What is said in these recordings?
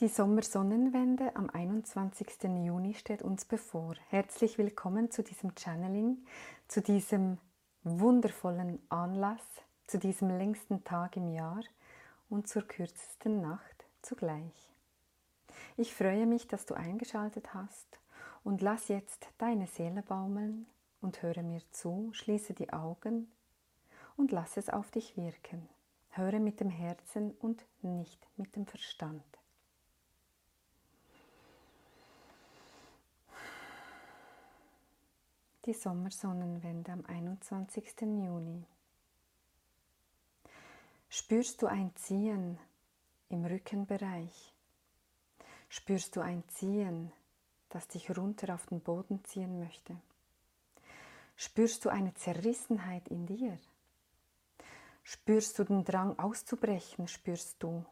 Die Sommersonnenwende am 21. Juni steht uns bevor. Herzlich willkommen zu diesem Channeling, zu diesem wundervollen Anlass, zu diesem längsten Tag im Jahr und zur kürzesten Nacht zugleich. Ich freue mich, dass du eingeschaltet hast und lass jetzt deine Seele baumeln und höre mir zu, schließe die Augen und lass es auf dich wirken. Höre mit dem Herzen und nicht mit dem Verstand. Die Sommersonnenwende am 21. Juni. Spürst du ein Ziehen im Rückenbereich? Spürst du ein Ziehen, das dich runter auf den Boden ziehen möchte? Spürst du eine Zerrissenheit in dir? Spürst du den Drang auszubrechen? Spürst du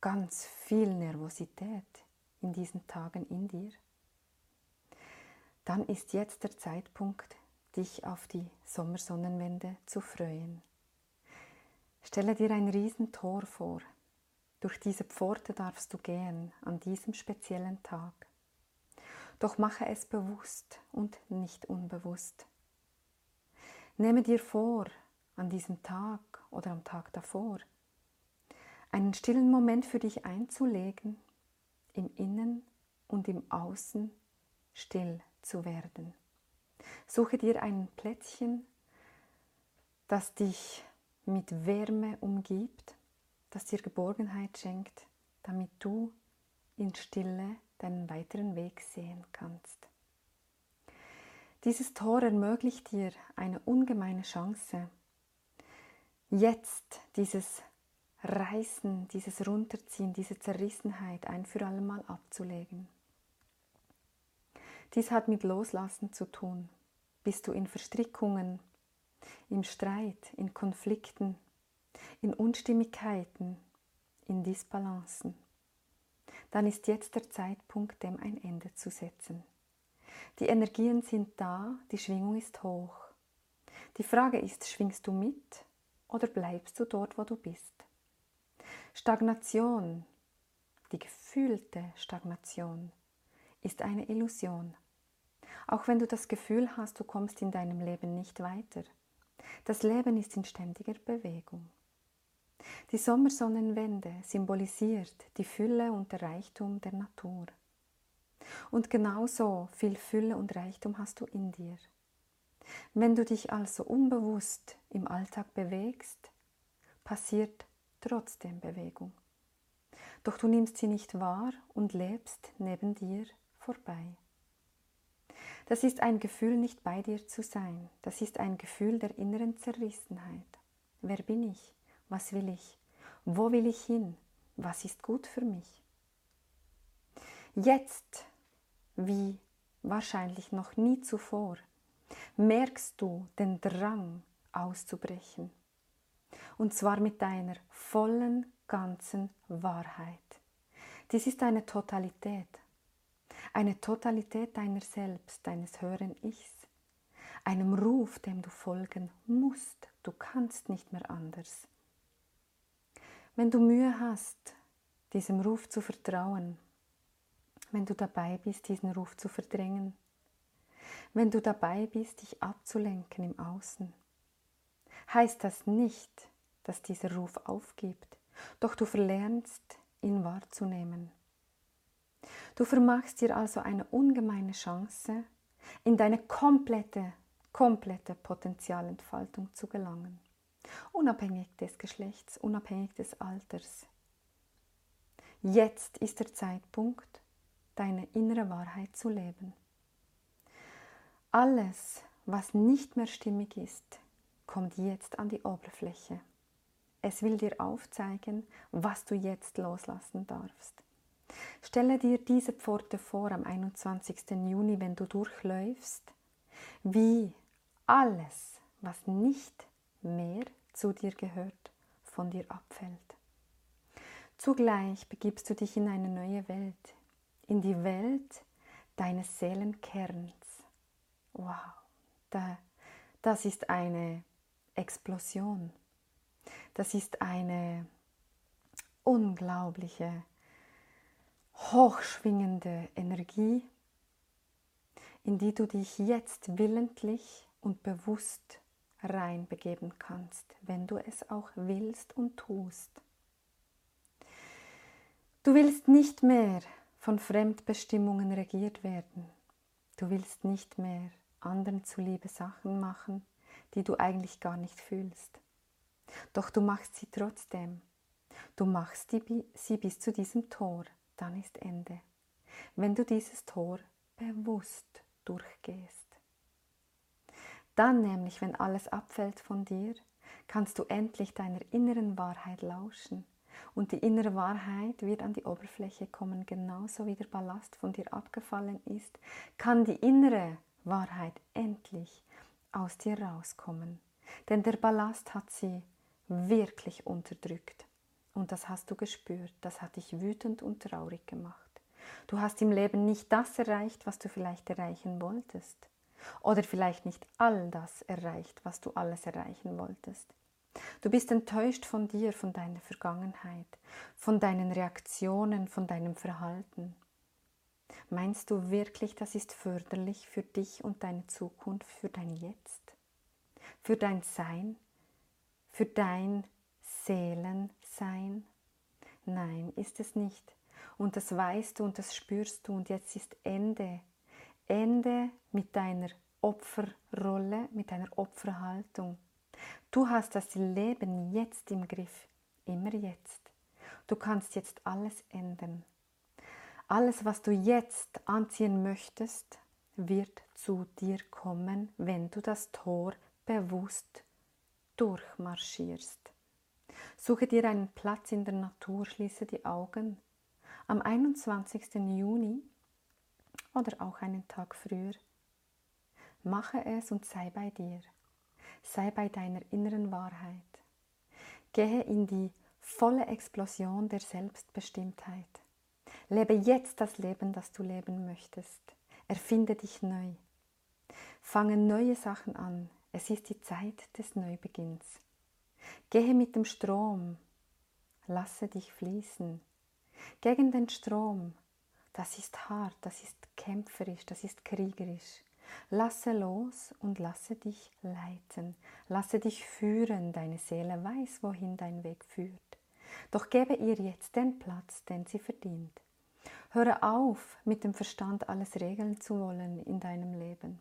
ganz viel Nervosität in diesen Tagen in dir? Dann ist jetzt der Zeitpunkt, dich auf die Sommersonnenwende zu freuen. Stelle dir ein Riesentor vor. Durch diese Pforte darfst du gehen an diesem speziellen Tag. Doch mache es bewusst und nicht unbewusst. Nehme dir vor, an diesem Tag oder am Tag davor, einen stillen Moment für dich einzulegen, im Innen und im Außen still zu werden. Suche dir ein Plätzchen, das dich mit Wärme umgibt, das dir Geborgenheit schenkt, damit du in Stille deinen weiteren Weg sehen kannst. Dieses Tor ermöglicht dir eine ungemeine Chance, jetzt dieses Reißen, dieses Runterziehen, diese Zerrissenheit ein für alle Mal abzulegen. Dies hat mit Loslassen zu tun. Bist du in Verstrickungen, im Streit, in Konflikten, in Unstimmigkeiten, in Disbalancen, dann ist jetzt der Zeitpunkt, dem ein Ende zu setzen. Die Energien sind da, die Schwingung ist hoch. Die Frage ist, schwingst du mit oder bleibst du dort, wo du bist? Stagnation, die gefühlte Stagnation, ist eine Illusion. Auch wenn du das Gefühl hast, du kommst in deinem Leben nicht weiter. Das Leben ist in ständiger Bewegung. Die Sommersonnenwende symbolisiert die Fülle und der Reichtum der Natur. Und genauso viel Fülle und Reichtum hast du in dir. Wenn du dich also unbewusst im Alltag bewegst, passiert trotzdem Bewegung. Doch du nimmst sie nicht wahr und lebst neben dir vorbei. Das ist ein Gefühl, nicht bei dir zu sein. Das ist ein Gefühl der inneren Zerrissenheit. Wer bin ich? Was will ich? Wo will ich hin? Was ist gut für mich? Jetzt, wie wahrscheinlich noch nie zuvor, merkst du den Drang auszubrechen. Und zwar mit deiner vollen, ganzen Wahrheit. Dies ist eine Totalität, eine Totalität deiner selbst, deines höheren Ichs, einem Ruf, dem du folgen musst, du kannst nicht mehr anders. Wenn du Mühe hast, diesem Ruf zu vertrauen, wenn du dabei bist, diesen Ruf zu verdrängen, wenn du dabei bist, dich abzulenken im Außen, heißt das nicht, dass dieser Ruf aufgibt, doch du verlernst, ihn wahrzunehmen. Du vermachst dir also eine ungemeine Chance, in deine komplette, komplette Potenzialentfaltung zu gelangen. Unabhängig des Geschlechts, unabhängig des Alters. Jetzt ist der Zeitpunkt, deine innere Wahrheit zu leben. Alles, was nicht mehr stimmig ist, kommt jetzt an die Oberfläche. Es will dir aufzeigen, was du jetzt loslassen darfst. Stelle dir diese Pforte vor am 21. Juni, wenn du durchläufst, wie alles, was nicht mehr zu dir gehört, von dir abfällt. Zugleich begibst du dich in eine neue Welt, in die Welt deines Seelenkerns. Wow, das ist eine Explosion. Das ist eine unglaubliche hochschwingende Energie, in die du dich jetzt willentlich und bewusst reinbegeben kannst, wenn du es auch willst und tust. Du willst nicht mehr von Fremdbestimmungen regiert werden. Du willst nicht mehr anderen zuliebe Sachen machen, die du eigentlich gar nicht fühlst. Doch du machst sie trotzdem. Du machst sie bis zu diesem Tor, dann ist Ende. Wenn du dieses Tor bewusst durchgehst. Dann nämlich, wenn alles abfällt von dir, kannst du endlich deiner inneren Wahrheit lauschen. Und die innere Wahrheit wird an die Oberfläche kommen, genauso wie der Ballast von dir abgefallen ist, kann die innere Wahrheit endlich aus dir rauskommen. Denn der Ballast hat sie wirklich unterdrückt. Und das hast du gespürt, das hat dich wütend und traurig gemacht. Du hast im Leben nicht das erreicht, was du vielleicht erreichen wolltest. Oder vielleicht nicht all das erreicht, was du alles erreichen wolltest. Du bist enttäuscht von dir, von deiner Vergangenheit, von deinen Reaktionen, von deinem Verhalten. Meinst du wirklich, das ist förderlich für dich und deine Zukunft, für dein Jetzt, für dein Sein, für dein Seelensein? Nein, ist es nicht. Und das weißt du und das spürst du und jetzt ist Ende. Ende mit deiner Opferrolle, mit deiner Opferhaltung. Du hast das Leben jetzt im Griff, immer jetzt. Du kannst jetzt alles ändern. Alles, was du jetzt anziehen möchtest, wird zu dir kommen, wenn du das Tor bewusst durchmarschierst. Suche dir einen Platz in der Natur, schließe die Augen. Am 21. Juni oder auch einen Tag früher, mache es und sei bei dir. Sei bei deiner inneren Wahrheit. Gehe in die volle Explosion der Selbstbestimmtheit. Lebe jetzt das Leben, das du leben möchtest. Erfinde dich neu. Fange neue Sachen an. Es ist die Zeit des Neubeginns. Gehe mit dem Strom. Lasse dich fließen. Gegen den Strom. Das ist hart, das ist kämpferisch, das ist kriegerisch. Lasse los und lasse dich leiten. Lasse dich führen. Deine Seele weiß, wohin dein Weg führt. Doch gebe ihr jetzt den Platz, den sie verdient. Höre auf, mit dem Verstand alles regeln zu wollen in deinem Leben.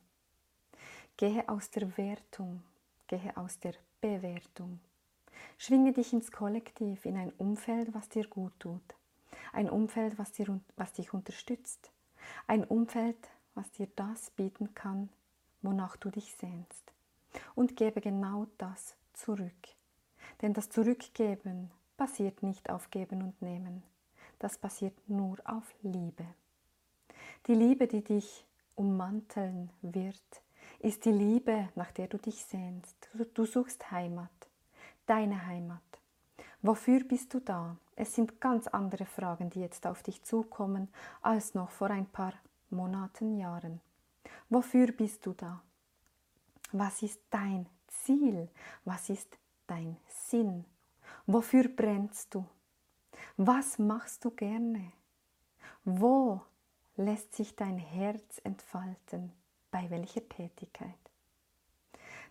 Gehe aus der Wertung, gehe aus der Bewertung. Schwinge dich ins Kollektiv, in ein Umfeld, was dir gut tut. Ein Umfeld, was, dir, was dich unterstützt. Ein Umfeld, was dir das bieten kann, wonach du dich sehnst. Und gebe genau das zurück. Denn das Zurückgeben basiert nicht auf Geben und Nehmen das basiert nur auf Liebe. Die Liebe, die dich ummanteln wird, ist die Liebe, nach der du dich sehnst. Du suchst Heimat, deine Heimat. Wofür bist du da? Es sind ganz andere Fragen, die jetzt auf dich zukommen, als noch vor ein paar Monaten, Jahren. Wofür bist du da? Was ist dein Ziel? Was ist dein Sinn? Wofür brennst du? Was machst du gerne? Wo lässt sich dein Herz entfalten? Bei welcher Tätigkeit?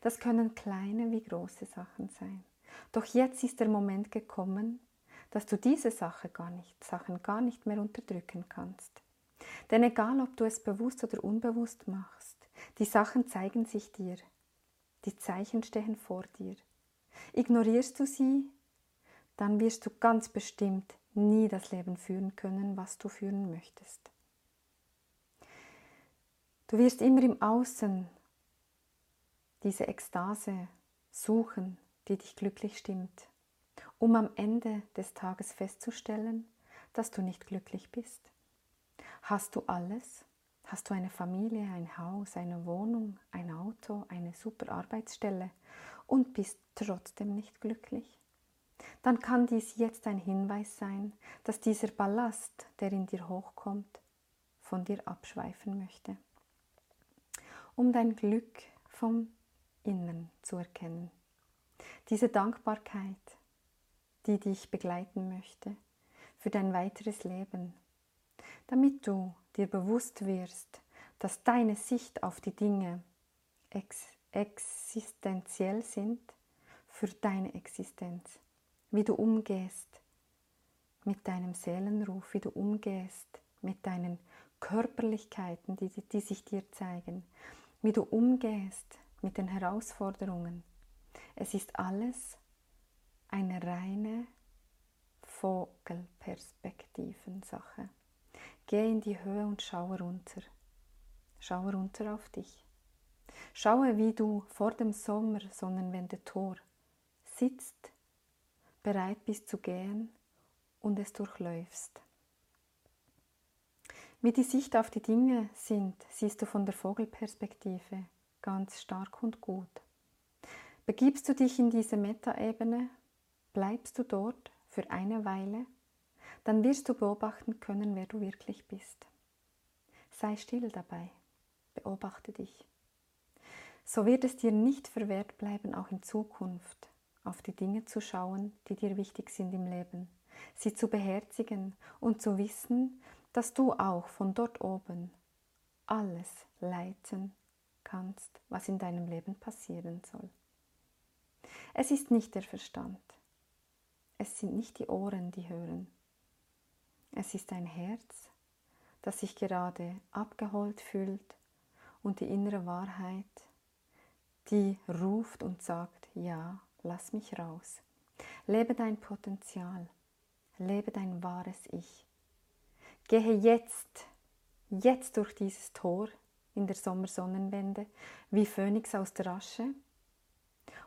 Das können kleine wie große Sachen sein. Doch jetzt ist der Moment gekommen, dass du diese Sache gar nicht, Sachen gar nicht mehr unterdrücken kannst. Denn egal, ob du es bewusst oder unbewusst machst, die Sachen zeigen sich dir. Die Zeichen stehen vor dir. Ignorierst du sie, dann wirst du ganz bestimmt nie das Leben führen können, was du führen möchtest. Du wirst immer im Außen diese Ekstase suchen, die dich glücklich stimmt, um am Ende des Tages festzustellen, dass du nicht glücklich bist. Hast du alles? Hast du eine Familie, ein Haus, eine Wohnung, ein Auto, eine super Arbeitsstelle und bist trotzdem nicht glücklich? dann kann dies jetzt ein Hinweis sein, dass dieser Ballast, der in dir hochkommt, von dir abschweifen möchte. Um dein Glück vom Innern zu erkennen. Diese Dankbarkeit, die dich begleiten möchte für dein weiteres Leben, damit du dir bewusst wirst, dass deine Sicht auf die Dinge ex existenziell sind für deine Existenz, wie du umgehst mit deinem Seelenruf, wie du umgehst mit deinen Körperlichkeiten, die, die sich dir zeigen, wie du umgehst mit den Herausforderungen. Es ist alles eine reine Vogelperspektiven-Sache. Geh in die Höhe und schaue runter. Schaue runter auf dich. Schaue, wie du vor dem Sommer Sonnenwende Tor sitzt, bereit bist zu gehen und es durchläufst. Wie die Sicht auf die Dinge sind, siehst du von der Vogelperspektive ganz stark und gut. Begibst du dich in diese Metaebene, bleibst du dort für eine Weile, dann wirst du beobachten können, wer du wirklich bist. Sei still dabei, beobachte dich. So wird es dir nicht verwehrt bleiben, auch in Zukunft auf die Dinge zu schauen, die dir wichtig sind im Leben, sie zu beherzigen und zu wissen, dass du auch von dort oben alles leiten kannst, was in deinem Leben passieren soll. Es ist nicht der Verstand, es sind nicht die Ohren, die hören. Es ist ein Herz, das sich gerade abgeholt fühlt und die innere Wahrheit, die ruft und sagt, ja, lass mich raus. Lebe dein Potenzial, lebe dein wahres Ich. Gehe jetzt, jetzt durch dieses Tor in der Sommersonnenwende wie Phönix aus der Asche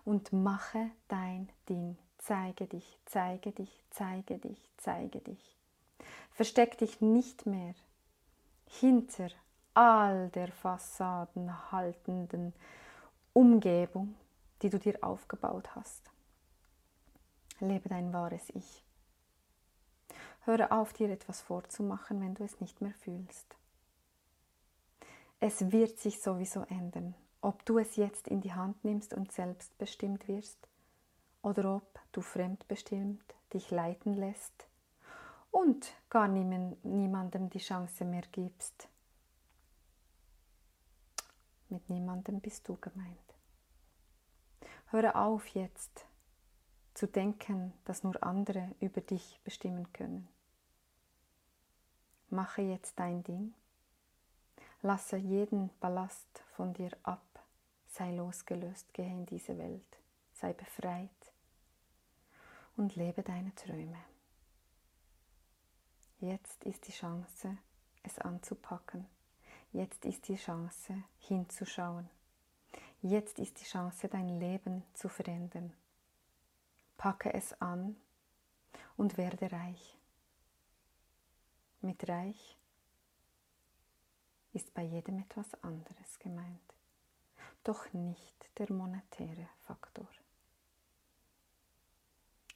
und mache dein Ding. Zeige dich, zeige dich, zeige dich, zeige dich. Versteck dich nicht mehr hinter all der Fassaden haltenden Umgebung, die du dir aufgebaut hast. Lebe dein wahres Ich. Höre auf, dir etwas vorzumachen, wenn du es nicht mehr fühlst. Es wird sich sowieso ändern, ob du es jetzt in die Hand nimmst und selbstbestimmt wirst oder ob du fremdbestimmt dich leiten lässt und gar niemandem die Chance mehr gibst. Mit niemandem bist du gemeint. Höre auf jetzt zu denken, dass nur andere über dich bestimmen können. Mache jetzt dein Ding. Lasse jeden Ballast von dir ab. Sei losgelöst, gehe in diese Welt. Sei befreit und lebe deine Träume. Jetzt ist die Chance, es anzupacken. Jetzt ist die Chance, hinzuschauen. Jetzt ist die Chance, dein Leben zu verändern. Packe es an und werde reich. Mit reich ist bei jedem etwas anderes gemeint, doch nicht der monetäre Faktor.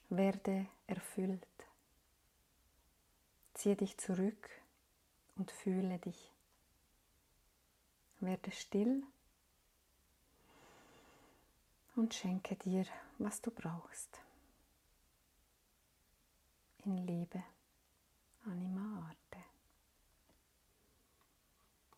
Werde erfüllt. Ziehe dich zurück und fühle dich. Werde still und schenke dir, was du brauchst in Liebe. Anima Art.